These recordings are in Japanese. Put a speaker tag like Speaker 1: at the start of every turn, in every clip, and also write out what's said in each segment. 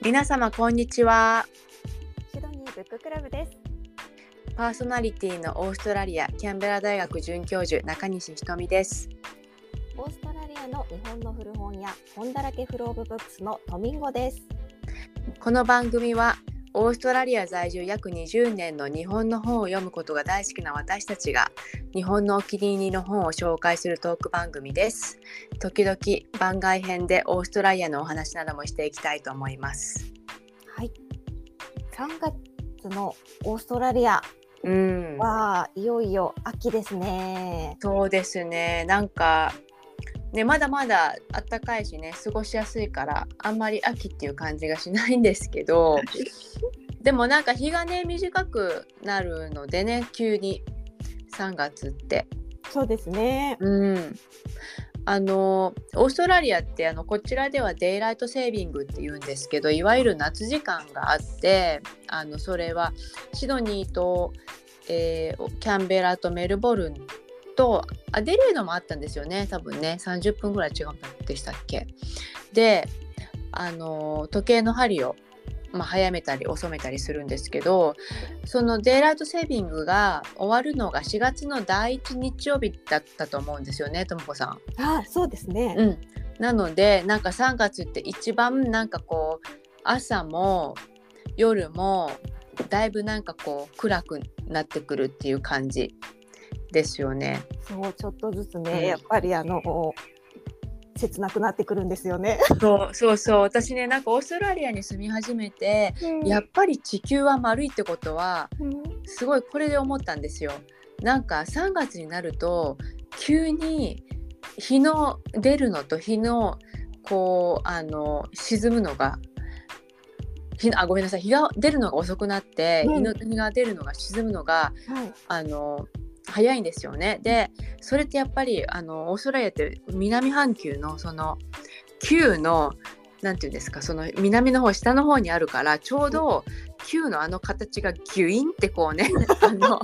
Speaker 1: 皆様こんにちは
Speaker 2: シドニーブッククラブです。
Speaker 1: パーソナリティのオーストラリアキャンベラ大学准教授中西ひとみです
Speaker 2: オーストラリアの日本の古本屋本だらけフローブブックスのトミンゴです。
Speaker 1: この番組はオーストラリア在住約20年の日本の本を読むことが大好きな私たちが日本のお気に入りの本を紹介するトーク番組です時々番外編でオーストラリアのお話などもしていきたいと思います
Speaker 2: はい。3月のオーストラリア
Speaker 1: うん
Speaker 2: はいよいよ秋ですね。
Speaker 1: そうですねなんかねまだまだ暖かいしね過ごしやすいからあんまり秋っていう感じがしないんですけど でもなんか日がね短くなるのでね急に3月って。
Speaker 2: そうですね。
Speaker 1: うんあのオーストラリアってあのこちらではデイライトセービングっていうんですけどいわゆる夏時間があってあのそれはシドニーと、えーキャンベラとメルボルンとアデレードもあったんですよね。多分ね。30分ぐらい違うんでしたっけ。であの時計の針を、まあ、早めたり遅めたりするんですけどそのデイライトセービングが終わるのが4月の第1日曜日だったと思うんですよねともこさん。
Speaker 2: あ、そうですね。
Speaker 1: うん、なのでなんか3月って一番なんかこう朝も夜もだいぶなんかこう暗くなってくるっていう感じですよね。
Speaker 2: そうちょっとずつね、
Speaker 1: うん
Speaker 2: やっぱりあの切なくなってくるんですよね。
Speaker 1: そうそうそう私ねなんかオーストラリアに住み始めてやっぱり地球は丸いってことは
Speaker 2: うん
Speaker 1: すごいこれで思ったんですよ。なんか3月になると急に日の出るのと日のこうあの沈むのが日あごめんなさい日が出るのが遅くなって、
Speaker 2: うん
Speaker 1: 日の日が出るのが沈むのが
Speaker 2: はい。
Speaker 1: あの早いんですよね。でそれってやっぱりあのオーストラリアって南半球のその球のなんていうんですかその南の方下の方にあるからちょうど球のあの形がギュインってこうね あの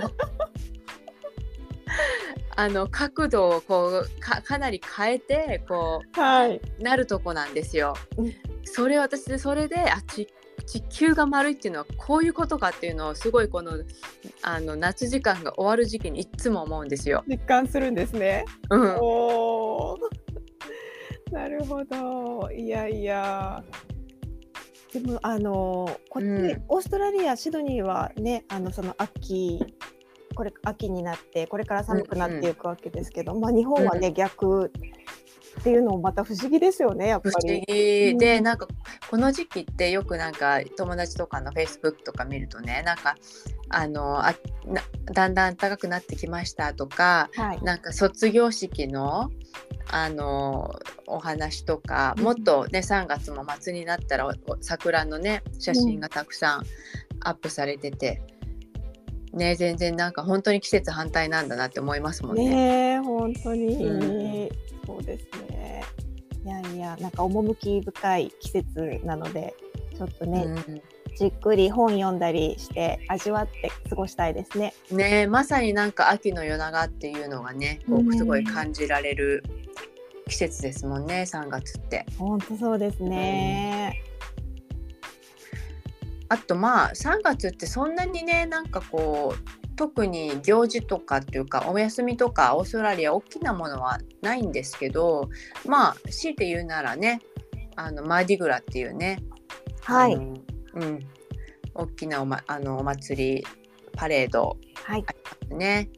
Speaker 1: あの角度をこうかかなり変えてこ
Speaker 2: はい。
Speaker 1: うなるとこなんですよ
Speaker 2: うん。
Speaker 1: それ私でそれであち地球が丸いっていうのはこういうことかっていうのをすごいこのあの夏時間が終わる時期にいっつも思うんですよ。
Speaker 2: 実感するんですね。
Speaker 1: うん、
Speaker 2: なるほど。いやいや。でもあのこっち、
Speaker 1: うん
Speaker 2: オーストラリアシドニーはねあのその秋これ秋になってこれから寒くなっていくわけですけど、まあ日本はね、逆っていうのもまた不思議ですよねやっぱ
Speaker 1: 不思
Speaker 2: り。
Speaker 1: 議
Speaker 2: うん
Speaker 1: でなんかこの時期ってよくなんか友達とかのフェイスブックとか見るとねなんかあのあなだんだん暖かくなってきましたとか
Speaker 2: はい。
Speaker 1: なんか卒業式のあのお話とか
Speaker 2: うん
Speaker 1: もっとね3月も末になったら桜のね写真がたくさんアップされてて、ね全然なんか本当に季節反対なんだなって思いますもんね。
Speaker 2: ねえ本当に、
Speaker 1: う
Speaker 2: そうですね。いやいやなんか趣深い季節なのでちょっとね、
Speaker 1: うん
Speaker 2: じっくり本読んだりして味わって過ごしたいですね。
Speaker 1: ねまさになんか秋の夜長っていうのがねこ
Speaker 2: う
Speaker 1: うんすごい感じられる季節ですもんね3月って。
Speaker 2: 本当そうですね。
Speaker 1: あとまあ3月ってそんなにねなんかこう特に行事とかっていうかお休みとかオーストラリア大きなものはないんですけどまあ強いて言うならねあのマーディグラっていうね
Speaker 2: はい。
Speaker 1: うん。大きなお,、ま、あのお祭りパレード
Speaker 2: はい。
Speaker 1: ね。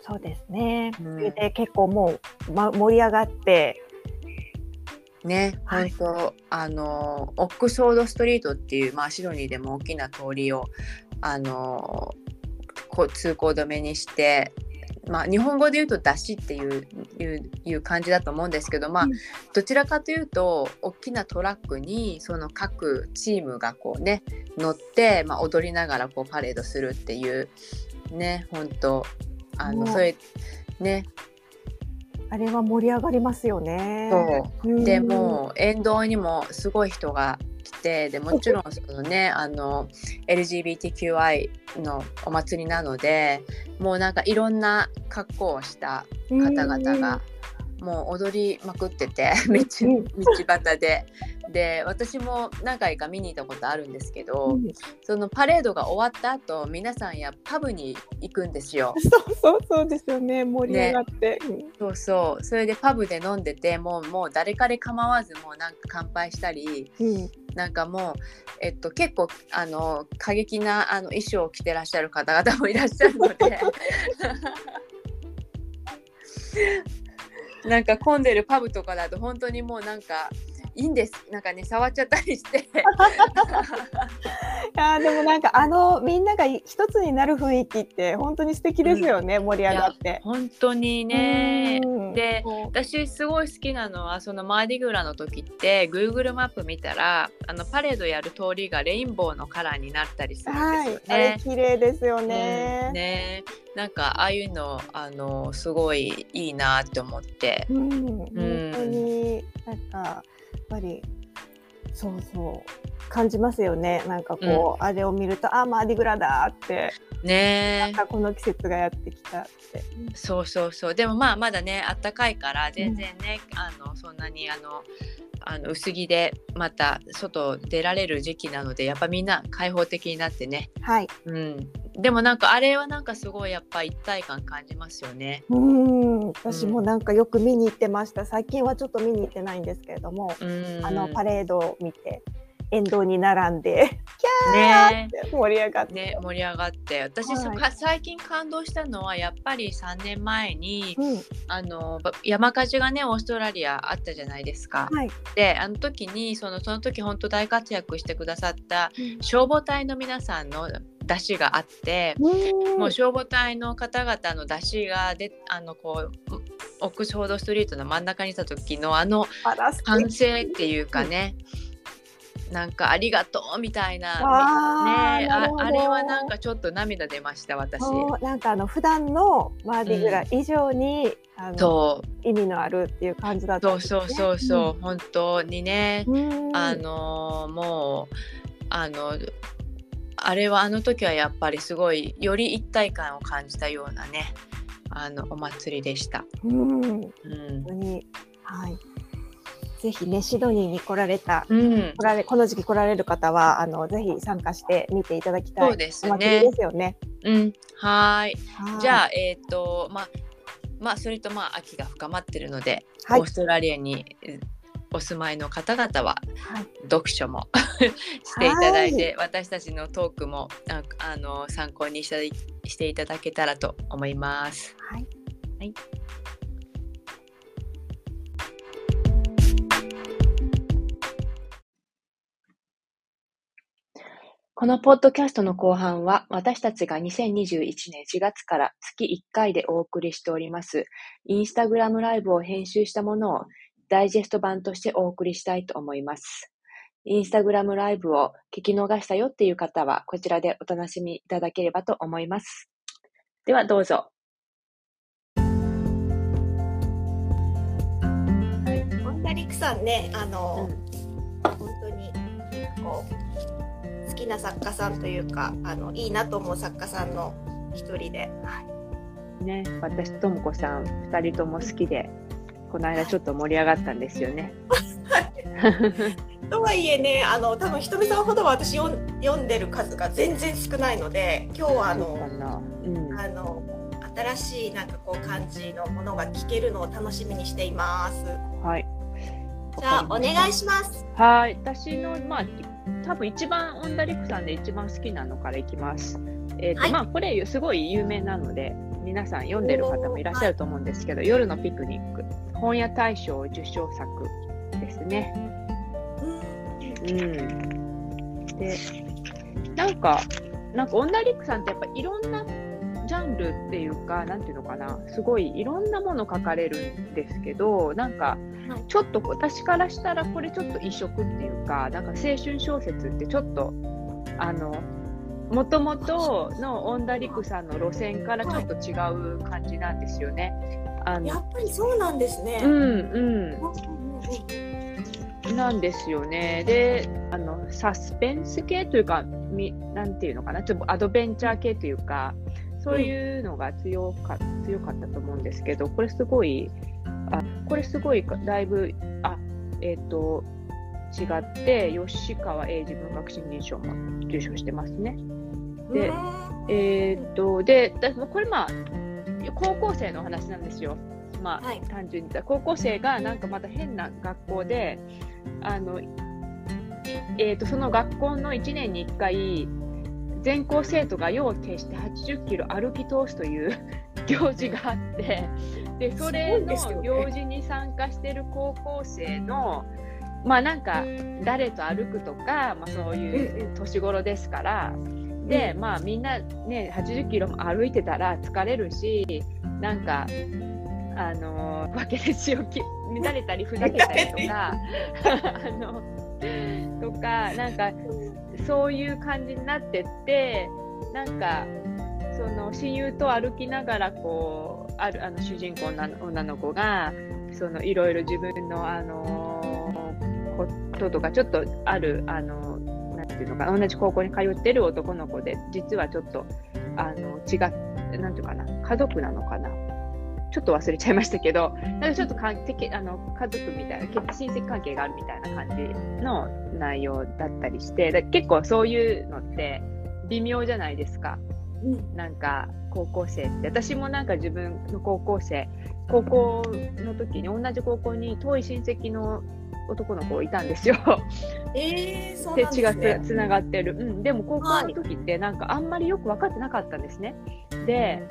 Speaker 2: そうですね。
Speaker 1: うん。
Speaker 2: で結構もう、ま、盛り上がって。
Speaker 1: ね、
Speaker 2: はい。
Speaker 1: 本当あのオックスフォードストリートっていう、まあ、シドニーでも大きな通りをあのこう通行止めにして、まあ、日本語で言うと出しっていういういう感じだと思うんですけど、まあ
Speaker 2: うん
Speaker 1: どちらかというと大きなトラックにその各チームがこうね乗って、まあ、踊りながらこうパレードするっていうね本当あのそれね。
Speaker 2: あれは盛り上がりますよね。
Speaker 1: そう。
Speaker 2: うん。
Speaker 1: でもう沿道にもすごい人が来てでもちろんそのねあの LGBTQI のお祭りなのでもうなんかいろんな格好をした方々がもう踊りまくってて 道
Speaker 3: うん。
Speaker 1: 道端で。で私も何回か見に行ったことあるんですけど、
Speaker 3: うん。
Speaker 1: そのパレードが終わった後皆さんやパブに行くんですよ。
Speaker 3: そうそうそうですよね。盛り上がって、うん
Speaker 1: そうそう。それでパブで飲んでてもうもう誰彼構わずもうなんか乾杯したり
Speaker 3: うん。
Speaker 1: なんかもう、えっと、結構あの過激なあの衣装を着てらっしゃる方々もいらっしゃるので。なんか混んでるパブとかだと本当にもうなんかいいんです。なんかね触っちゃったりして。
Speaker 3: いやーでもなんかあのみんなが一つになる雰囲気って本当に素敵ですよね、盛り上がって。
Speaker 1: 本当にね。
Speaker 3: うん。
Speaker 1: で私すごい好きなのはそのマーディグラの時って Google マップ見たらあのパレードやる通りがレインボーのカラーになったりするん
Speaker 3: はい、
Speaker 1: ですよ
Speaker 3: あれ
Speaker 1: ね。
Speaker 3: 綺麗ですよね。
Speaker 1: うん。ね。なんかああいうのあのすごいいいなって思って。
Speaker 3: うん、本当になんかぱりそうそう感じますよね。なんかこう、あれを見るとあマーディグラだって
Speaker 1: ね
Speaker 3: あこの季節がやってきたって。
Speaker 1: そうそうそうでもまあまだねあったかいから全然ね、あのそんなにあのあの薄着でまた外出られる時期なのでやっぱみんな開放的になってね、
Speaker 3: はい。
Speaker 1: うん、でもなんかあれはなんかすごいやっぱ一体感感じますよね。
Speaker 3: うん、私もなんかよく見に行ってました。最近はちょっと見に行ってないんですけれども、
Speaker 1: うん、
Speaker 3: あのパレードを見て沿道に並んでキャー
Speaker 1: ね
Speaker 3: って盛り上がって。
Speaker 1: ね盛り上がって私、
Speaker 3: はい
Speaker 1: 最近感動したのはやっぱり3年前に
Speaker 3: うん、
Speaker 1: あのば山火事がねオーストラリアあったじゃないですか。
Speaker 3: はい。
Speaker 1: であの時にそのその時本当大活躍してくださった消防隊の皆さんの出しがあって、
Speaker 3: うん。
Speaker 1: もう消防隊の方々の出しがであのこうオックスフォードストリートの真ん中にいた時のあの歓声っていうかね、なんかありがとうみたいなねああれはなんかちょっと涙出ました私。
Speaker 3: なんかあの普段のマーディグラ以上に、あの
Speaker 1: そう。
Speaker 3: 意味のあるっていう感じだったね。
Speaker 1: そうそうそうそう、本当にね、
Speaker 3: うん。
Speaker 1: あのもうあのあれはあの時はやっぱりすごいより一体感を感じたようなねあのお祭りでした。
Speaker 3: うん、本
Speaker 1: うん。
Speaker 3: 当に。はい。ぜひねシドニーに来られた
Speaker 1: うん、
Speaker 3: 来られこの時期来られる方はあのぜひ参加して見ていただきたい。
Speaker 1: そうですね。
Speaker 3: ですよね。
Speaker 1: うん、はーい。
Speaker 3: はい。
Speaker 1: じゃあ、えっ、と、まあ、まあ、それとまあ、秋が深まってるので、
Speaker 3: はい。
Speaker 1: オーストラリアにえお住まいの方々は、
Speaker 3: はい
Speaker 1: 読書も していただいて、私たちのトークもああの参考にししていただけたらと思います。
Speaker 3: はい。
Speaker 1: はいこのポッドキャストの後半は、私たちが2021年4月から月1回でお送りしております、インスタグラムライブを編集したものをダイジェスト版としてお送りしたいと思います。インスタグラムライブを聞き逃したよっていう方は、こちらでお楽しみいただければと思います。ではどうぞ。
Speaker 3: 本田陸さんねあの、本当にこう好きな作家さんというかあのいいなと思う作家さんの一人で、はい、
Speaker 1: ね、私ともこさん2人とも好きでこの間ちょっと盛り上がったんですよね。
Speaker 3: とはいえねあの多分ひとみさんほどは私読ん読んでる数が全然少ないので今日はあの
Speaker 1: なうん、
Speaker 3: あの新しいなんかこう感じのものが聞けるのを楽しみにしています。
Speaker 1: はい。
Speaker 3: じゃあお願い
Speaker 1: し
Speaker 3: します。
Speaker 1: はい、私のまあ多分一番オンダリクさんで一番好きなのからいきます。えっ、と、
Speaker 3: はい
Speaker 1: まあこれすごい有名なので皆さん読んでる方もいらっしゃると思うんですけど、夜のピクニック。本屋大賞受賞作ですね。うん。で、なんか、なんか、オンダリックさんってやっぱいろんなジャンルっていうか、なんていうのかな、すごいいろんなもの書かれるんですけど、なんか
Speaker 3: はい、
Speaker 1: ちょっと私からしたらこれちょっと異色っていうか、なんか青春小説ってちょっと、あの、もともとのオンダリクさんの路線からちょっと違う感じなんですよね。あ
Speaker 3: や
Speaker 1: の
Speaker 3: っぱりそうなんですね。
Speaker 1: うんうん。
Speaker 3: うん
Speaker 1: なんですよね。で、あの、サスペンス系というか、みなんていうのかな、ちょっとアドベンチャー系というか、そういうのが強か,、強かったと思うんですけど、これすごい、あ
Speaker 4: これすごいだいぶあえっ、と違って吉川英治文学新人賞も受賞してますね。で、えっ、とでこれまあ高校生の話なんですよ。まあ、はい、単純に高校生がなんかまた変な学校であの、えーと、その学校の1年に1回全校生徒が夜を徹して80キロ歩き通すという 行事があってでそれの行事に参加してる高校生のまあなんか誰と歩くとか、まあ、そういう年頃ですから。でまあみんなね80キロも歩いてたら疲れるしなんかあの分けでしをき乱れたりふざけたりとか あのとかなんかそういう感じになってってなんかその親友と歩きながらこうあるあの主人公の女の子がそのいろいろ自分のあのこととかちょっとあるあのなんていうのか同じ高校に通ってる男の子で実はちょっとあの違っなんていうかな家族なのかなちょっと忘れちゃいましたけど、なんかちょっとかんてあの家族みたいな、親戚関係があるみたいな感じの内容だったりして、結構そういうのって微妙じゃないですか。うん、なんか高校生って、私もなんか自分の高校生、高校の時に同じ高校に遠い親戚の男の子いたんですよ。
Speaker 3: えー、そうなん
Speaker 4: ですね。がつながってる。うん。でも高校の時ってなんかあんまりよく分かってなかったんですね。で、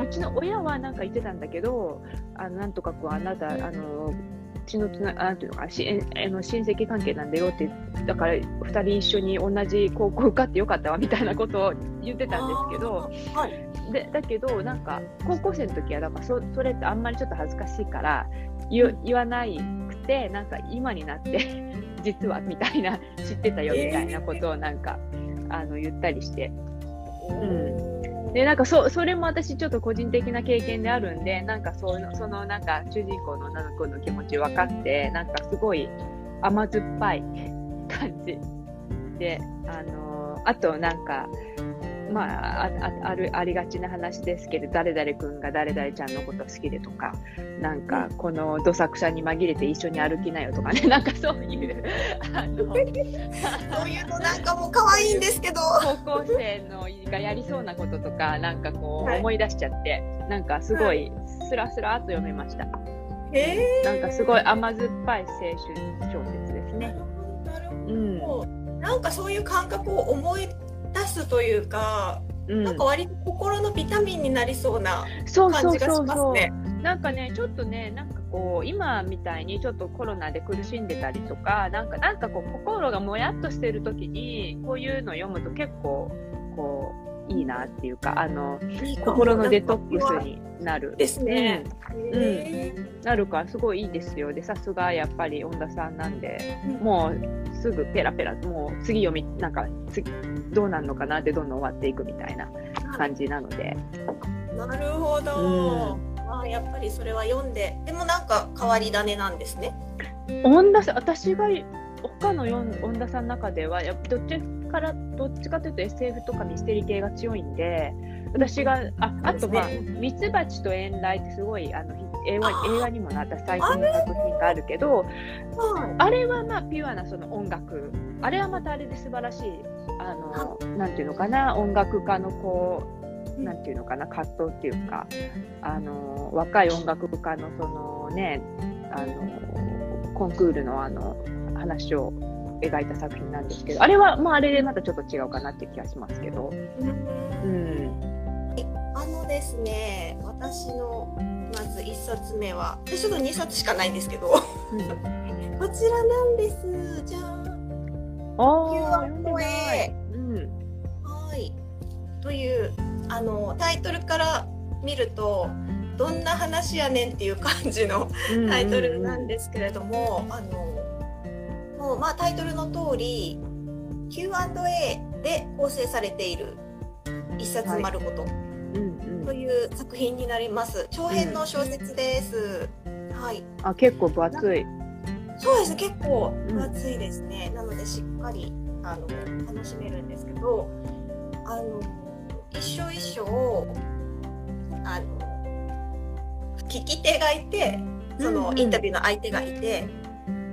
Speaker 4: うちの親はなんか言ってたんだけど、あのなんとかこうあなたあの血のつななんていうのかしあの親戚関係なんだよってだから2人一緒に同じ高校受かってよかったわみたいなことを言ってたんですけど、はい、でだけどなんか高校生の時はだからそそれってあんまりちょっと恥ずかしいから言言わないくてなんか今になって 実はみたいな知ってたよみたいなことをなんか、えー、あの言ったりして。うんでなんかそそれも私ちょっと個人的な経験であるんでなんかそのそのなんか主人公の女の子の気持ち分かってなんかすごい甘酸っぱい感じであのあとなんかまあ、ああるありがちな話ですけど誰々君が誰々ちゃんのこと好きでとかなんかこのどさくさに紛れて一緒に歩きなよとかね なんかそういう そう
Speaker 3: いうのなんかもう可愛いんですけど。
Speaker 4: 高校生のがやりそうなこととかなんかこう思い出しちゃって、はい、なんかすごいスラスラと読めました。
Speaker 3: へ
Speaker 4: なんかすごい甘酸っぱい青春小説ですね。
Speaker 3: うん、なんかそういう感覚を思い出すというか、うん、なんか割と心のビタミンになりそうな感じがしますね。
Speaker 4: なんかねちょっとねなんかこう今みたいにちょっとコロナで苦しんでたりとかなんかなんかこう心がもやっとしてる時にこういうの読むと結構こういいなっていうかあの心のデトックスになる。
Speaker 3: ですね。
Speaker 4: うん、なるからすごいいいですよ。でさすがやっぱり恩田さんなんで、うん、もうすぐペラペラもう次読みなんか次どうなるのかなってどんどん終わっていくみたいな感じなので。
Speaker 3: なるほど。うん、あやっぱりそれは読んででもなんか変わり種なんですね。
Speaker 4: 恩田さん私が他の恩田さんの中ではやっぱどっちからどっちかというと SF とかミステリー系が強いんで私がああとまあ「ミツバチと遠雷」ってすごいあの映画映画にもなった最近の作品があるけどあれはまあピュアなその音楽。あれはまたあれで素晴らしいあのなんていうのかな音楽家のこうなんていうのかな葛藤っていうかあの若い音楽家のそのねあのコンクールのあの話を描いた作品なんですけどあれはまああれでまたちょっと違うかなっていう気がしますけど。うん、
Speaker 3: あのですね私のまず1冊目はちょっと2冊しかないんですけど、うん、こちらなんです。じゃあ。
Speaker 4: あ
Speaker 3: ん、はい。というあのタイトルから見るとどんな話やねんっていう感じのタイトルなんですけれども、あのもまあ、タイトルの通り Q&A で構成されている一冊丸ごと、はいという作品になります。長編の小説です。うん、はい。
Speaker 4: あ、結構分厚い。
Speaker 3: そうです結構分厚いですね。うん、なのでしっかりあの楽しめるんですけど、あの一章一章あの聞き手がいてそのインタビューの相手がいて、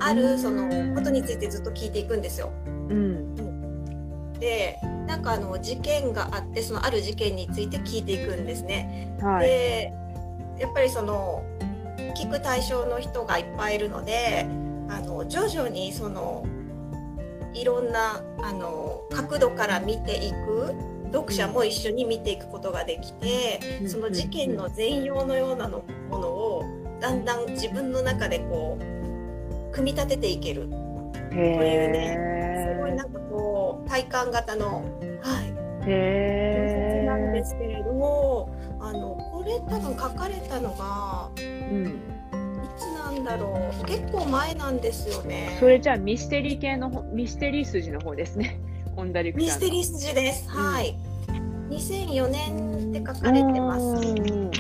Speaker 3: あるそのことについてずっと聞いていくんですよ。
Speaker 4: うん、
Speaker 3: でなんかあの事件があってそのある事件について聞いていくんですね。
Speaker 4: はい。
Speaker 3: でやっぱりその聞く対象の人がいっぱいいるのであの徐々にそのいろんなあの角度から見ていく読者も一緒に見ていくことができて、
Speaker 4: うん
Speaker 3: その事件の全容のようなのものをだんだん自分の中でこう組み立てていける
Speaker 4: へ
Speaker 3: すごいなんかこう体感型の、はい、
Speaker 4: え。へ
Speaker 3: なんで
Speaker 4: え。
Speaker 3: すけれどもあのこれ多分書かれたのが
Speaker 4: うん。
Speaker 3: いつなんだろう結構前なんですよね。
Speaker 4: それじゃあミステリー系の方ミステリー筋の方ですね。オンダリク。
Speaker 3: ミステリー筋です。
Speaker 4: ん
Speaker 3: はい。2004年って書かれてます。
Speaker 4: うん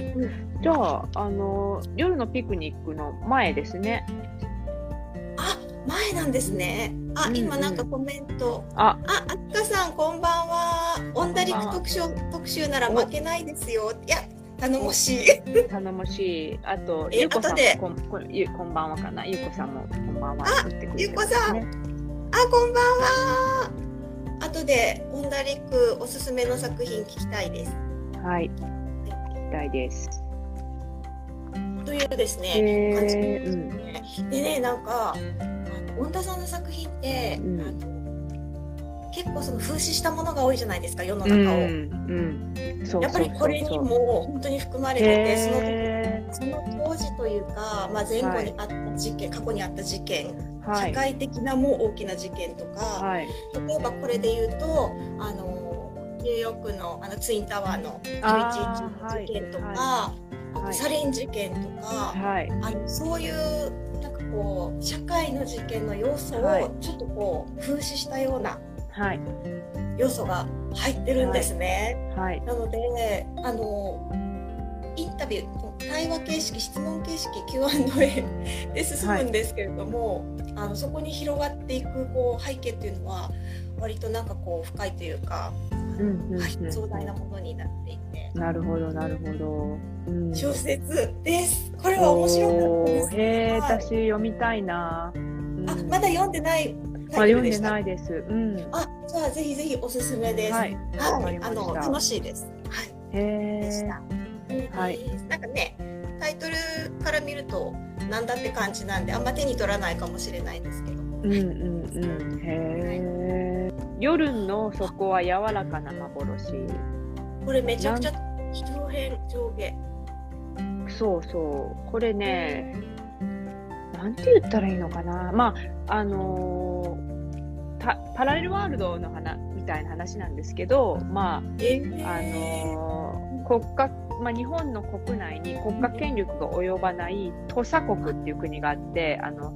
Speaker 4: じゃあ、あの夜のピクニックの前ですね。
Speaker 3: あ、前なんですね。あ、
Speaker 4: うん
Speaker 3: 今なんかコメント。
Speaker 4: あ、
Speaker 3: あ、あっかさんこんばんは。オンダリク特集特集なら負けないですよ。いや、頼もしい。
Speaker 4: 頼もしい。あと、
Speaker 3: え
Speaker 4: ゆうこさんこんこんゆこんばんはかな。ゆうこさんもこんばんは
Speaker 3: あ
Speaker 4: 言ってくれて
Speaker 3: ゆうこさん
Speaker 4: ね
Speaker 3: あ、こんばんは。後でオンダリクおすすめの作品聞きたいです。
Speaker 4: はい。聞きたいです。
Speaker 3: というですね。
Speaker 4: へー
Speaker 3: 感じですねでね、なんか、あの恩田さんの作品って、
Speaker 4: うん
Speaker 3: あの結構その風刺したものが多いじゃないですか、世の
Speaker 4: うん、
Speaker 3: 中を。
Speaker 4: うん、そう
Speaker 3: やっぱりこれにも本当に含まれてて、そのその当時というか、まあ、前後にあった事件、過去にあった事件。社会的なもう大きな事件とか、
Speaker 4: はい。
Speaker 3: 例えばこれで言うと、あのニューヨークのあのツインタワーの
Speaker 4: あー
Speaker 3: 911事件とか、
Speaker 4: は
Speaker 3: あと
Speaker 4: はい
Speaker 3: サリン事件とか、
Speaker 4: はい。
Speaker 3: あのそういうこう社会の事件の要素
Speaker 4: はい
Speaker 3: をちょっとこう風刺したような
Speaker 4: はい。
Speaker 3: 要素が入ってるんですね。
Speaker 4: はい。
Speaker 3: なのであのインタビュー対話形式質問形式 Q&A で進むんですけれども、あのそこに広がっていくこう背景っていうのは割となんかこう深いというか、
Speaker 4: うん、うん、
Speaker 3: はい
Speaker 4: うん
Speaker 3: 壮大なものになっていて。
Speaker 4: なるほど、なるほど。うん。
Speaker 3: 小説です。これは面白かったです。
Speaker 4: へえ、
Speaker 3: はい
Speaker 4: 私読みたいな。うん
Speaker 3: あ、まだ読んでない
Speaker 4: まだ読んで
Speaker 3: い。
Speaker 4: ないです。うん。
Speaker 3: あ、じゃあぜひぜひおすすめです。
Speaker 4: は
Speaker 3: はいい、
Speaker 4: わかりま
Speaker 3: あの楽しいです。はい、
Speaker 4: へえ
Speaker 3: た。。
Speaker 4: はい
Speaker 3: なんかね、タイトルから見るとなんだって感じなんであんま手に取らないかもしれないんですけど。
Speaker 4: うんうんうん。へえ。夜の底は柔らかな幻。
Speaker 3: これめちゃくちゃ上辺上下。
Speaker 4: そうそう。これね、なんて言ったらいいのかな。まあ、あのーたパラレルワールドの話みたいな話なんですけど、ま
Speaker 3: え
Speaker 4: あ、あのー国家、まあ、日本の国内に国家権力が及ばない土佐国っていう国があって、あの、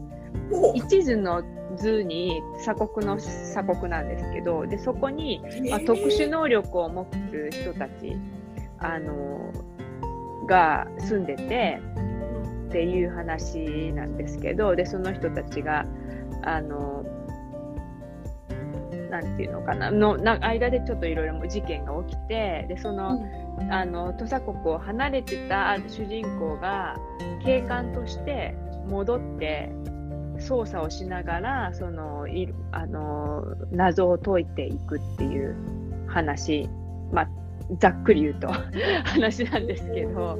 Speaker 3: お
Speaker 4: 一図の図に鎖国の鎖国なんですけど、で、そこに、まあ、特殊能力を持つ人たち、あのが住んでてっていう話なんですけどでその人たちがあのなんていうのかなのな間でちょっといろいろ事件が起きてでその,、あの土佐国を離れてた主人公が警官として戻って捜査をしながらそのいあの謎を解いていくっていう話、まあ、ざっくり言うと 話なんですけど。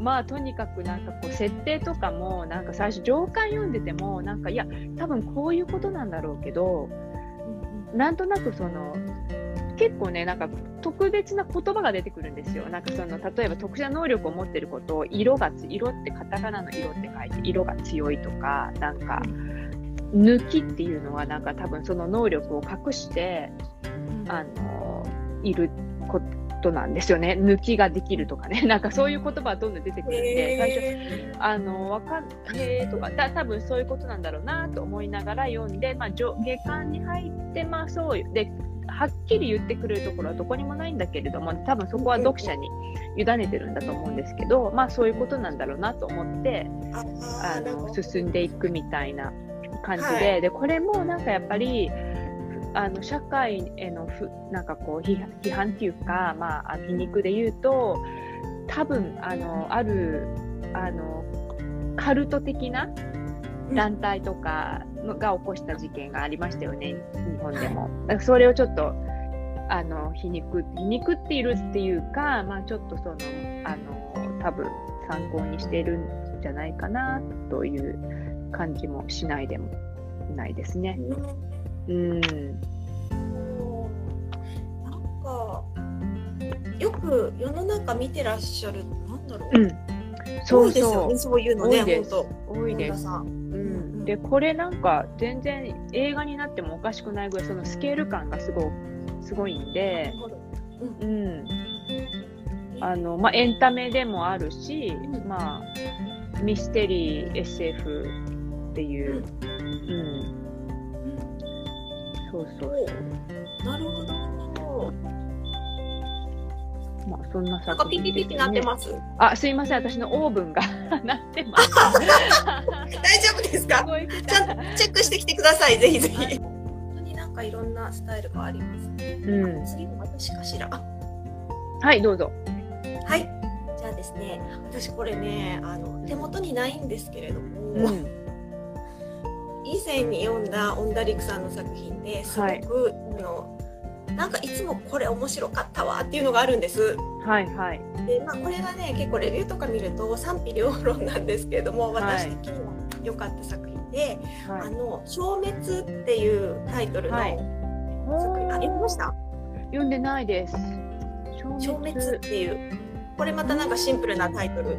Speaker 4: まあとにかくなんかこう設定とかもなんか最初上巻読んでてもなんかいや多分こういうことなんだろうけどなんとなくその結構ねなんか特別な言葉が出てくるんですよなんかその例えば特殊な能力を持ってることを色がつ色ってカタカナの色って書いて色が強いとかなんか抜きっていうのはなんか多分その能力を隠してあのいることなんですよね。抜きができるとかね。なんかそういう言葉がどんどん出てくるんで、最初、
Speaker 3: へ
Speaker 4: あの、わかん、へーとか、た多分そういうことなんだろうなと思いながら読んで、まあ、上下巻に入って、まあそうよ。で、はっきり言ってくれるところはどこにもないんだけれども、多分そこは読者に委ねてるんだと思うんですけど、まあそういうことなんだろうなと思って、
Speaker 3: ーあ
Speaker 4: あの進んでいくみたいな感じで、
Speaker 3: はい。
Speaker 4: でこれもなんかやっぱりあの社会へのふなんかこう批批判っていうか、まあ、あ皮肉で言うと多分あのあるあのカルト的な団体とかのが起こした事件がありましたよね、日本でも。だからそれをちょっとあの皮肉皮肉っているっていうか、まあ、ちょっとそのあの多分参考にしているんじゃないかなという感じもしないでもないですね。うん、
Speaker 3: なんかよく世の中見てらっしゃるなんだろう、
Speaker 4: うん、そう
Speaker 3: 多いですよ
Speaker 4: そう
Speaker 3: ねそういうのね
Speaker 4: 多いです。
Speaker 3: 本
Speaker 4: 多いです。でこれなんか全然映画になってもおかしくないぐらいそのスケール感がすごすごいん
Speaker 3: な
Speaker 4: でうん。あのまあ、エンタメでもあるし、
Speaker 3: うん。
Speaker 4: まあ、ミステリー SF っていう、うん。そうそうそう。
Speaker 3: なるほど
Speaker 4: まあそんな
Speaker 3: なんか
Speaker 4: 作
Speaker 3: ピピピって
Speaker 4: 品ですね
Speaker 3: なってます？
Speaker 4: あすいません。私のオーブンがなってます。
Speaker 3: 大丈夫ですか？ちゃ
Speaker 4: た。
Speaker 3: んとチェックしてきてください。ぜひぜひ、
Speaker 4: はい。
Speaker 3: 本当になんかいろんなスタイルがありますね、
Speaker 4: うん。
Speaker 3: 次は私かしら。あ。
Speaker 4: はいどうぞ。
Speaker 3: はい。じゃあですね私これねあの手元にないんですけれども、
Speaker 4: うん。
Speaker 3: 以前に読んだオンダリクさんの作品ですごく、あのなんかいつもこれ面白かったわっていうのがあるんです。
Speaker 4: はいはい。
Speaker 3: で、まあ、これがね結構レビューとか見ると賛否両論なんですけれども
Speaker 4: はい。
Speaker 3: 私的には良かった作品で「
Speaker 4: はい。
Speaker 3: あの消滅」っていうタイトルの
Speaker 4: はい。
Speaker 3: 作品、あ読みました？
Speaker 4: 読んでないです。
Speaker 3: 消滅っていう。これまたなんかシンプルなタイトル。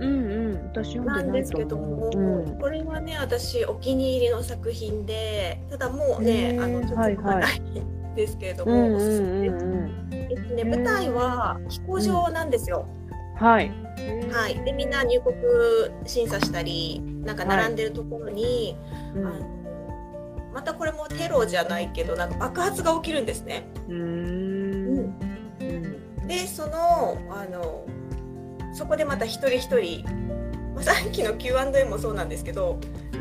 Speaker 4: うんうん。私
Speaker 3: なんですけども、
Speaker 4: 思う、うん、
Speaker 3: これはね私お気に入りの作品でただもう
Speaker 4: へ
Speaker 3: ね
Speaker 4: ー。
Speaker 3: あのちょっと
Speaker 4: はいはい。
Speaker 3: ないんですけれども、
Speaker 4: うんうんうんうん。
Speaker 3: えっとね、舞台は飛行場なんですよ。
Speaker 4: はい。
Speaker 3: はい、でみんな入国審査したりなんか並んでるところに、
Speaker 4: うん。
Speaker 3: あのまたこれもテロじゃないけどなんか爆発が起きるんですね。
Speaker 4: うーん。うん。
Speaker 3: でそのあのそこでまた一人一人、まあ、さっきの Q&A もそうなんですけど、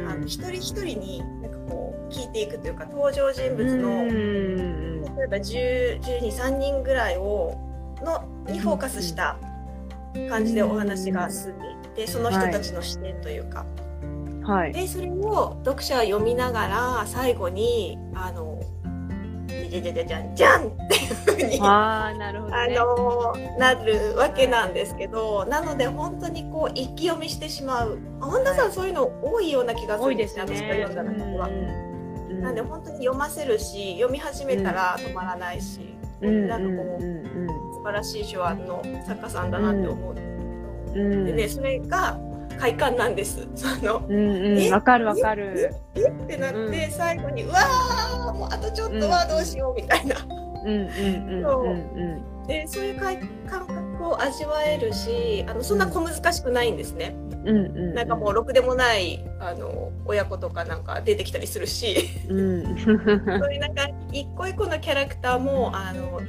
Speaker 3: あの一人一人にこう聞いていくというか登場人物の、
Speaker 4: うん
Speaker 3: 例えば10 123人ぐらいをのにフォーカスした感じでお話が進んでいってその人たちの視点というか、
Speaker 4: はい。
Speaker 3: でそれを読者は読みながら最後にあのじゃじゃじゃじゃんじゃんっていうふうに
Speaker 4: ああなるほど
Speaker 3: あ
Speaker 4: ね
Speaker 3: のなるわけなんですけどなので本当にこう一気読みしてしまう。あ本田さん、そういうの多いような気がするんですね。私が読んだ中では。
Speaker 4: うん
Speaker 3: なんで本当に読ませるし読み始めたら止まらないし、
Speaker 4: うん
Speaker 3: なんかこう、
Speaker 4: うんうん
Speaker 3: 素晴らしい手腕の作家さんだなって思う。んですけど、
Speaker 4: うん。
Speaker 3: でねそれが快感なんです。その
Speaker 4: うんうん
Speaker 3: え？
Speaker 4: わかるわかる。
Speaker 3: え？ってなって、
Speaker 4: うん。
Speaker 3: 最後にうわーもうあとちょっとはどうしようみたいな。
Speaker 4: うんうんうんうん
Speaker 3: でそういう感覚を味わえるしあのそんな小難しくないんですね。
Speaker 4: うんうんうん。
Speaker 3: なんかもうろくでもないあの親子とかなんか出てきたりするし。
Speaker 4: うん。
Speaker 3: そういうなんか一個一個のキャラクターもあの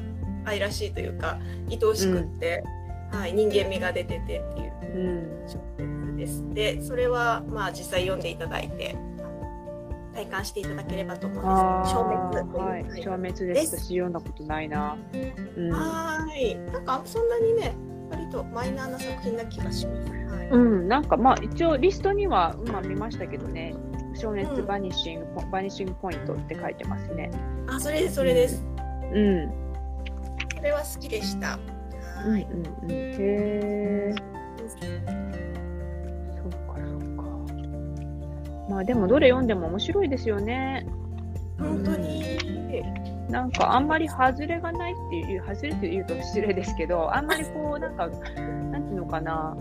Speaker 3: 愛らしいというか愛おしくって、はい、人間味が出ててっていう
Speaker 4: うん。
Speaker 3: 小説です。でそれはまあ実際読んでいただいて体感していただければと思うんす。消滅
Speaker 4: はい消滅です私読んだことないなうん
Speaker 3: はーい。なんかそんなにね、割とマイナーな作品な気がします。はい。
Speaker 4: うん、なんかまあ一応リストには今見ましたけどね、消滅
Speaker 3: うん
Speaker 4: バニッシング、バニッシングポイントって書いてますね。
Speaker 3: あ、それです、それです。
Speaker 4: うん、
Speaker 3: それは好きでした。
Speaker 4: うん、うん、
Speaker 3: はい。
Speaker 4: うん。へえ、まあでもどれ読んでも面白いですよね。
Speaker 3: 本当に。
Speaker 4: なんかあんまり外れがないっていう、外れって言うと失礼ですけど、あんまりこう、なんか、なんていうのかな、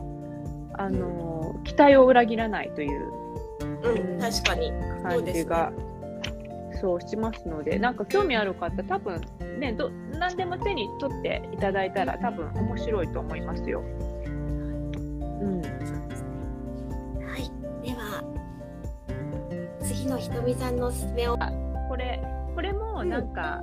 Speaker 4: あの、期待を裏切らないという
Speaker 3: うん、確かに。
Speaker 4: 感じがそうしますのでなんか興味ある方多分ねど何でも手に取っていただいたら多分面白いと思いますよ。うん、
Speaker 3: 次のひとみさんのおすすめを。
Speaker 4: これこれもなんか、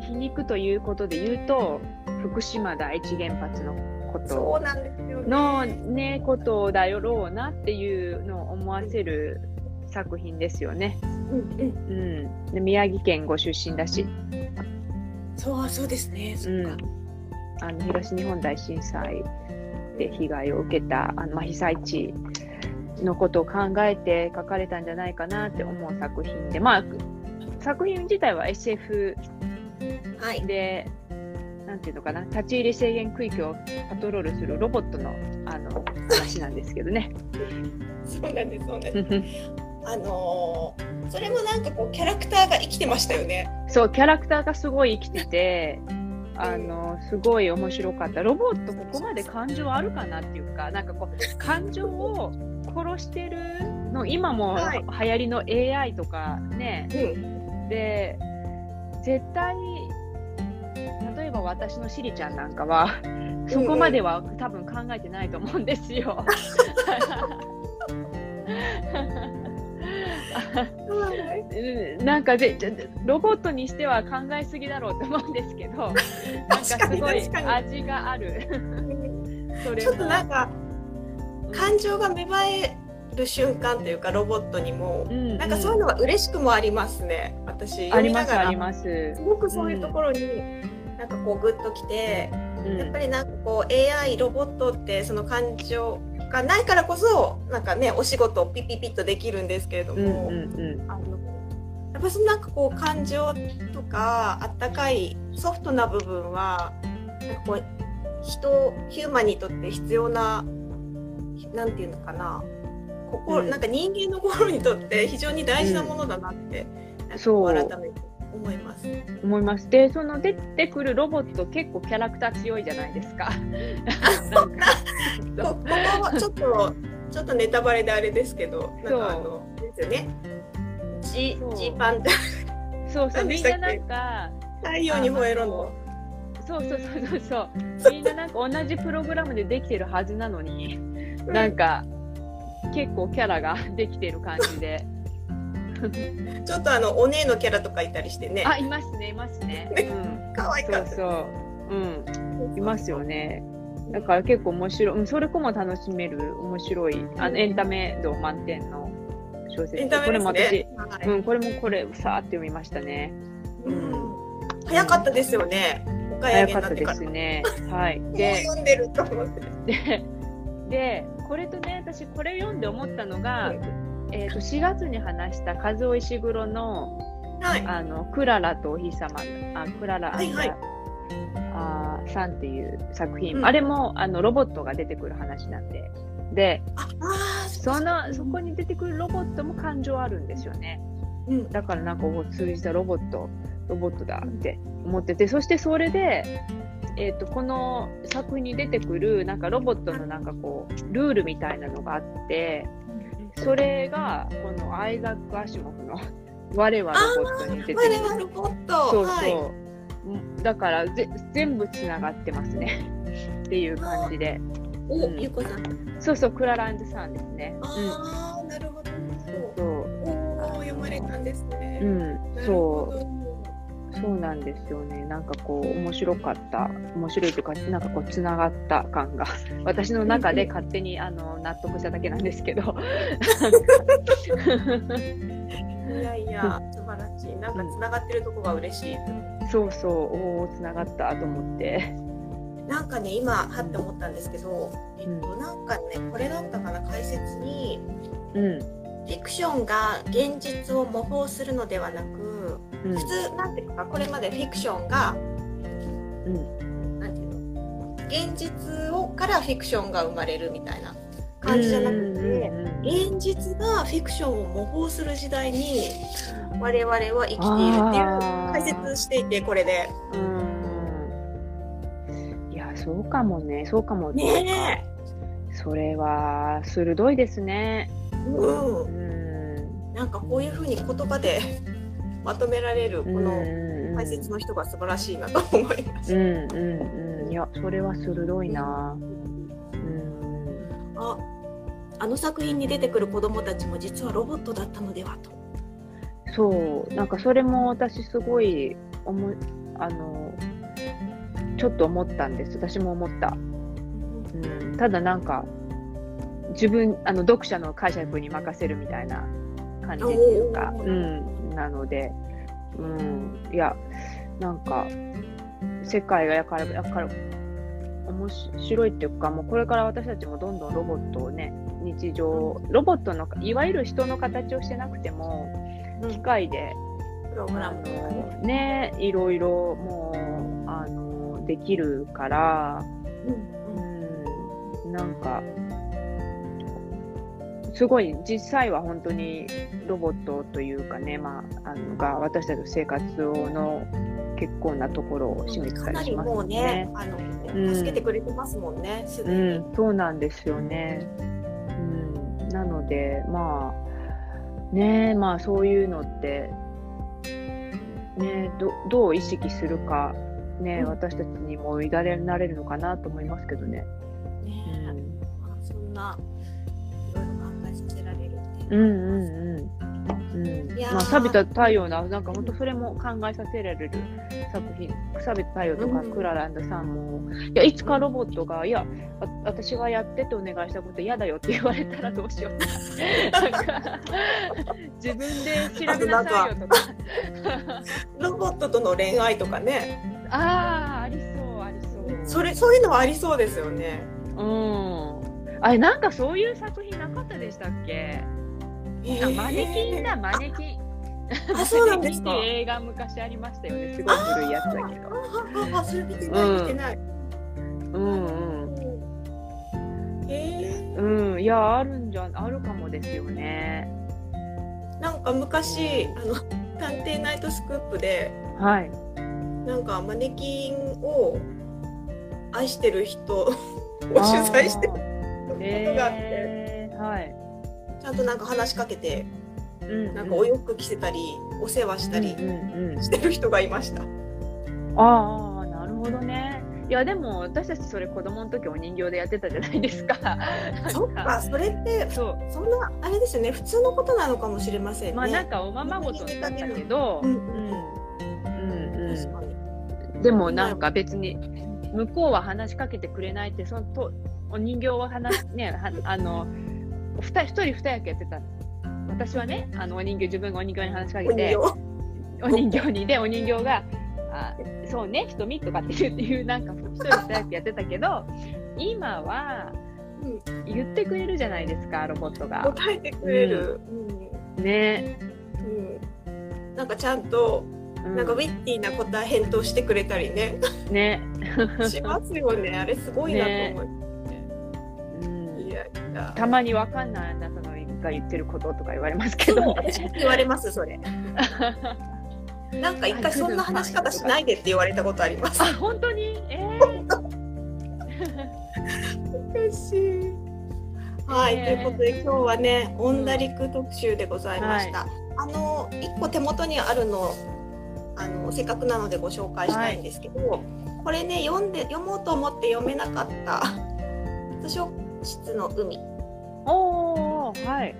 Speaker 4: 皮肉ということで言うと福島第一原発のこと
Speaker 3: そうなんですよね。
Speaker 4: のねことだろうなっていうのを思わせる作品ですよね。
Speaker 3: うんうん。
Speaker 4: うん、で宮城県ご出身だし。
Speaker 3: そう、そうですね。そうか。
Speaker 4: あの東日本大震災で被害を受けたあの、まあ、被災地のことを考えて書かれたんじゃないかなって思う作品で、まあ、作品自体は SF
Speaker 3: はい。
Speaker 4: で、なんていうのかな、立ち入り制限区域をパトロールするロボットのあの話なんですけどね。
Speaker 3: そうなんです、そうなんです。あのーそれもなんかこうキャラクターが生きてましたよね。
Speaker 4: そう、キャラクターがすごい生きてて、あの、すごい面白かった。ロボット、ここまで感情あるかなっていうか、なんかこう、感情を殺してるの、今も
Speaker 3: はい
Speaker 4: 流行りの AI とかね、
Speaker 3: うん。
Speaker 4: で、絶対、例えば私のシリちゃんなんかは、そこまでは多分考えてないと思うんですよ。うんなんかぜロボットにしては考えすぎだろうと思うんですけど、なんかすごい味がある。
Speaker 3: ちょっとなんか
Speaker 4: うん。
Speaker 3: 感情が芽生える瞬間というかロボットにも、
Speaker 4: うん
Speaker 3: なんかそういうのが嬉しくもありますね。私
Speaker 4: ありますあります。
Speaker 3: す。ごくそういうところに、なんかこうグッときて、
Speaker 4: うん。
Speaker 3: やっぱりなんかこう AI ロボットってその感情がないからこそなんかねお仕事をピッピッピッとできるんですけれど
Speaker 4: うん
Speaker 3: も、
Speaker 4: うんうん。
Speaker 3: あのやっぱそのなんかこう感情とかあったかいソフトな部分はなんかこう人ヒューマンにとって必要ななんていうのかな心、
Speaker 4: うん
Speaker 3: なんか人間の心にとって非常に大事なものだなって、なん改めて思います。
Speaker 4: 思います。で、その出てくるロボット結構キャラクター強いじゃないですか。なんか
Speaker 3: こここはちょっとちょっとネタバレであれですけど、なん
Speaker 4: そう
Speaker 3: かあのですよね。ジジーパン
Speaker 4: そうそう、みんななんか、
Speaker 3: 太陽に吠えろの？
Speaker 4: そうそうそうそうそう、みんななんか同じプログラムでできてるはずなのに、なんか結構キャラができてる感じで。
Speaker 3: ちょっとあのお姉のキャラとかいたりしてね。
Speaker 4: あ、いますね、いますね。うん。
Speaker 3: 可愛かった。
Speaker 4: そうそう。うん。いますよね。だから結構面白い、うん、それこも楽しめる面白い、あのエンタメ度満点の小説。
Speaker 3: エンタメです
Speaker 4: これも私、
Speaker 3: ね。はい
Speaker 4: うん、これもこれ、さーって読みましたね。
Speaker 3: うん早かったですよね。
Speaker 4: 早かったで。すね。はい。で、
Speaker 3: 読んでると思って。
Speaker 4: で、でこれとね、私、これ読んで思ったのが、
Speaker 3: はい
Speaker 4: えー、と4月に話した和尾石黒の
Speaker 3: はい。
Speaker 4: あのクララとお日様あクララ
Speaker 3: はいはい
Speaker 4: あーさんっていう作品、
Speaker 3: うん
Speaker 4: あれもあのロボットが出てくる話なんででそのそこに出てくるロボットも感情あるんですよね。
Speaker 3: うん。
Speaker 4: だからなんかこう通じたロボットロボットだって思っててそしてそれで、えー、とこの作品に出てくるなんかロボットのなんかこうルールみたいなのがあってそれがこのアイザック・アシモフの「我はロボット」に出てくる。
Speaker 3: 我はロボット。
Speaker 4: そうそう、
Speaker 3: はい。
Speaker 4: うんだからぜ全部つながってますね。っていう感じで
Speaker 3: お、
Speaker 4: うん。
Speaker 3: ゆうこさん。
Speaker 4: そうそうクラランドさんですね。
Speaker 3: ああ、なるほど。
Speaker 4: う。んそう。
Speaker 3: おお、読まれたんですね。
Speaker 4: うん。そ
Speaker 3: ど。
Speaker 4: うそうなんですよね。なんかこう面白かった。面白いというかなんかこうつながった感が。私の中で勝手にあの納得しただけなんですけど。
Speaker 3: いやいや、素晴らしい。なんかつながってるとこが嬉しい。
Speaker 4: そうそう。おおつながったと思って
Speaker 3: なんかね、今、はって思ったんですけど、えっと、なんかね、これだったかな、解説に、
Speaker 4: うん。
Speaker 3: フィクションが現実を模倣するのではなく、
Speaker 4: うん。
Speaker 3: 普通、なんていうか、これまでフィクションが、
Speaker 4: うん。
Speaker 3: なんていうの、現実をからフィクションが生まれるみたいな感じじゃなくて、現実がフィクションを模倣する時代に我々は生きているっていう解説していてこれで。
Speaker 4: うんそうかもねそうかも
Speaker 3: ね
Speaker 4: それは鋭いですね。
Speaker 3: え、うん
Speaker 4: う、ん。
Speaker 3: なんかこういうふうに言葉でまとめられるこの
Speaker 4: うん
Speaker 3: 解説の人が素晴らしいなと思います。
Speaker 4: うんうんうん。いや、それは鋭いな。うん。
Speaker 3: ああの作品に出てくる子供たちも実はロボットだったのではと。
Speaker 4: そう、なんかそれも私すごい思い、あの、ちょっと思ったんです。私も思った。うん、ただなんか、自分、あの、読者の解釈に任せるみたいな感じっていうか、うん、なので、うん、いや、なんか、世界がやから、やから、面白いっていうか、もうこれから私たちもどんどんロボットをね、日常ロボットのいわゆる人の形をしてなくても機械で、
Speaker 3: プログラム
Speaker 4: ねいろいろもうあのできるから、うん、なんかすごい実際は本当にロボットというかね、まあ、あのが私たちの生活の結構なところを占めてたりします
Speaker 3: もうね
Speaker 4: ね。
Speaker 3: あの、
Speaker 4: うん
Speaker 3: 助けてくれてますもんねすで
Speaker 4: う
Speaker 3: に、
Speaker 4: ん、そうなんですよね。うん、なので、まあ、ねまあそういうのって、ねどどう意識するか、ね
Speaker 3: うん
Speaker 4: 私たちにも委ねられるのかなと思いますけどね。う
Speaker 3: ね
Speaker 4: ん、
Speaker 3: まあそんないろいろ考えさせられるって
Speaker 4: うん
Speaker 3: いう
Speaker 4: うんうん。まあ、錆びた太陽な、なんか本当それも考えさせられる作品、錆びた太陽とか
Speaker 3: うん
Speaker 4: クラランドさんも、いや、いつかロボットが、いや、わ私がやってってお願いしたこと嫌だよって言われたらどうしよう。なんか、自分で調べなさいよとか。
Speaker 3: ロボットとの恋愛とかね
Speaker 4: ああ、ありそう、ありそう。
Speaker 3: それそういうのはありそうですよね
Speaker 4: うん。あれ、なんかそういう作品なかったでしたっけ、あマネキンだ、マネキン。
Speaker 3: あそうなんですか
Speaker 4: 映画昔ありましたよね。すごい古いやつだけど。
Speaker 3: ああそれ見てない見てない、
Speaker 4: うんうん。
Speaker 3: え
Speaker 4: うん、いや、あるんじゃ、あるかもですよね。
Speaker 3: ー、なんか昔あの「探偵ナイトスクープ」で
Speaker 4: はい。
Speaker 3: なんかマネキンを愛してる人を 取材してる
Speaker 4: あ
Speaker 3: こと
Speaker 4: ー
Speaker 3: があって、
Speaker 4: えー、はい。
Speaker 3: ちゃんとなんか話しかけて
Speaker 4: うん
Speaker 3: なんかお洋服着せたりお世話したり
Speaker 4: うんうんうん
Speaker 3: してる人がいました。
Speaker 4: ああ、なるほどね。いや、でも、私たちそれ子供の時お人形でやってたじゃないですか。
Speaker 3: そっかそれって
Speaker 4: そう。
Speaker 3: そんなあれですよね普通のことなのかもしれませんね。
Speaker 4: まあ、なんかおままごとだったけど、
Speaker 3: うん
Speaker 4: うんうん
Speaker 3: 確かに
Speaker 4: うん。でも、なんか別に、向こうは話しかけてくれないって、そのと、お人形は話、ね、はあの、ふた一人二役やってた。私はね、あのお人形、自分がお人形に話しかけて、
Speaker 3: 形
Speaker 4: お人形にでお人形が「あそうね瞳」とかって言うっていうなんか一人二役やってたけど今は
Speaker 3: うん
Speaker 4: 言ってくれるじゃないですかロボットが。
Speaker 3: 答えてくれる。
Speaker 4: ね。
Speaker 3: うんうんなんかちゃんと
Speaker 4: う
Speaker 3: なんかウィッティな答え返答してくれたりね。
Speaker 4: ね。
Speaker 3: しますよね。あれすごいなと思って、
Speaker 4: うん
Speaker 3: いやいや。
Speaker 4: たまにわかんないあなたのが言ってることとか言われますけど。
Speaker 3: そう私。言われますそれ。なんか一回そんな話し方しないでって言われたことあります。
Speaker 4: あ本当に？え
Speaker 3: 難しい。はい、
Speaker 4: ね。
Speaker 3: ということで今日はねオンダリク特集でございました、あの一個手元にあるのあのせっかくなのでご紹介したいんですけど、これね読んで読もうと思って読めなかった 図書室の海
Speaker 4: ー、おーはい。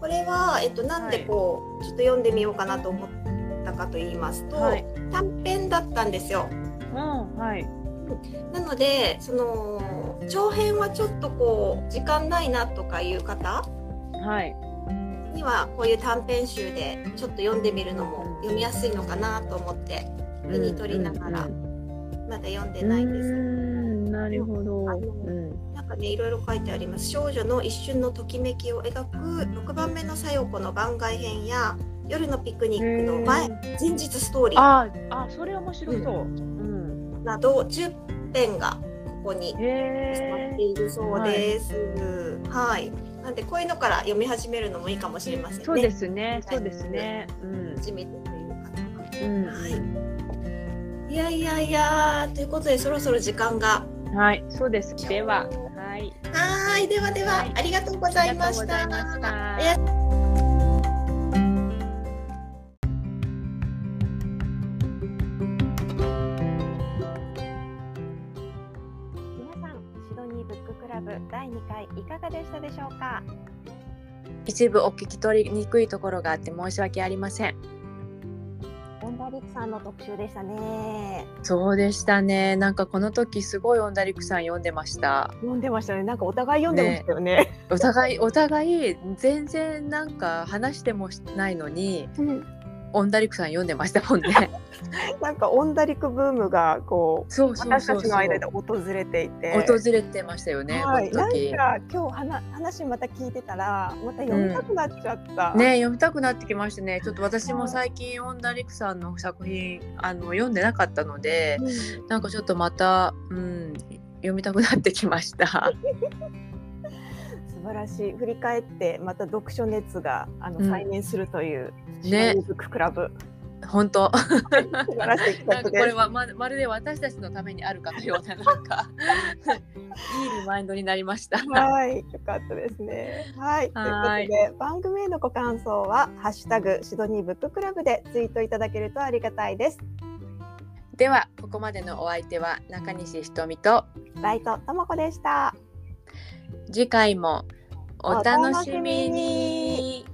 Speaker 3: これは、えっと、なんでこう、ちょっと読んでみようかなと思ったかと言いますと、
Speaker 4: はい
Speaker 3: 短編だったんですよ。
Speaker 4: うんはい。
Speaker 3: なのでその長編はちょっとこう時間ないなとかいう方
Speaker 4: はい。
Speaker 3: にはこういう短編集でちょっと読んでみるのも読みやすいのかなと思って手に取りながら
Speaker 4: うん
Speaker 3: まだ読んで
Speaker 4: うん
Speaker 3: ないんです。
Speaker 4: うんなるほど。
Speaker 3: なんかねいろいろ書いてあります少女の一瞬のときめきを描く6番目のさよ子の番外編や夜のピクニックの前前日ストーリー
Speaker 4: ああ、それ面白そう。うん。
Speaker 3: など10編がここに
Speaker 4: へ
Speaker 3: 詰まっ
Speaker 4: え
Speaker 3: て。いるそうです。はい、なんでこういうのから読み始めるのもいいかもしれませんね。
Speaker 4: そうですね。そうですね。うん。
Speaker 3: 初めては。はい。いやいやいやということでそろそろ時間が。
Speaker 4: はい、そうです。では、はい。
Speaker 3: はーい、ではでは、
Speaker 4: はい
Speaker 3: ありがとうございました。
Speaker 2: 第2回いかがでしたでしょうか？
Speaker 1: 一部お聞き取りにくいところがあって申し訳ありません。
Speaker 2: 本田陸さんの特集でしたね。
Speaker 1: そうでしたね。なんかこの時すごいオンダリクさん読んでました。
Speaker 2: 読んでましたね。なんかお互い読んでましたよね。
Speaker 1: お互いお互い全然なんか話してもないのに
Speaker 2: うん
Speaker 1: オンダリクさん読んでましたもんね。
Speaker 2: なんかオンダリクブームがこう
Speaker 1: そうそう
Speaker 2: 私たち。の間で訪れていて。
Speaker 1: 訪れてましたよね。
Speaker 2: はい、なんか今日話話また聞いてたらまた読みたくなっちゃった。
Speaker 1: ね読みたくなってきましたね。ちょっと私も最近オンダリクさんの作品あの読んでなかったので、
Speaker 2: うん
Speaker 1: なんかちょっとまたうん読みたくなってきました。
Speaker 2: 素晴らしい振り返ってまた読書熱があの、
Speaker 1: うん
Speaker 2: 再燃するという
Speaker 1: ね
Speaker 2: シドニーブッククラブ
Speaker 1: 本当。
Speaker 2: 素晴らしい企
Speaker 1: なんかこ
Speaker 2: 画です。
Speaker 1: れはままるで私たちのためにあるかのようななんかいいリマインドになりました。
Speaker 2: はい、よかったですね。はい、ということ
Speaker 1: はい
Speaker 2: で番組へのご感想はハッシュタグシドニーブッククラブでツイートいただけるとありがたいです。
Speaker 1: ではここまでのお相手は中西ひとみと
Speaker 2: ライトともこでした。
Speaker 1: 次回もお楽しみに。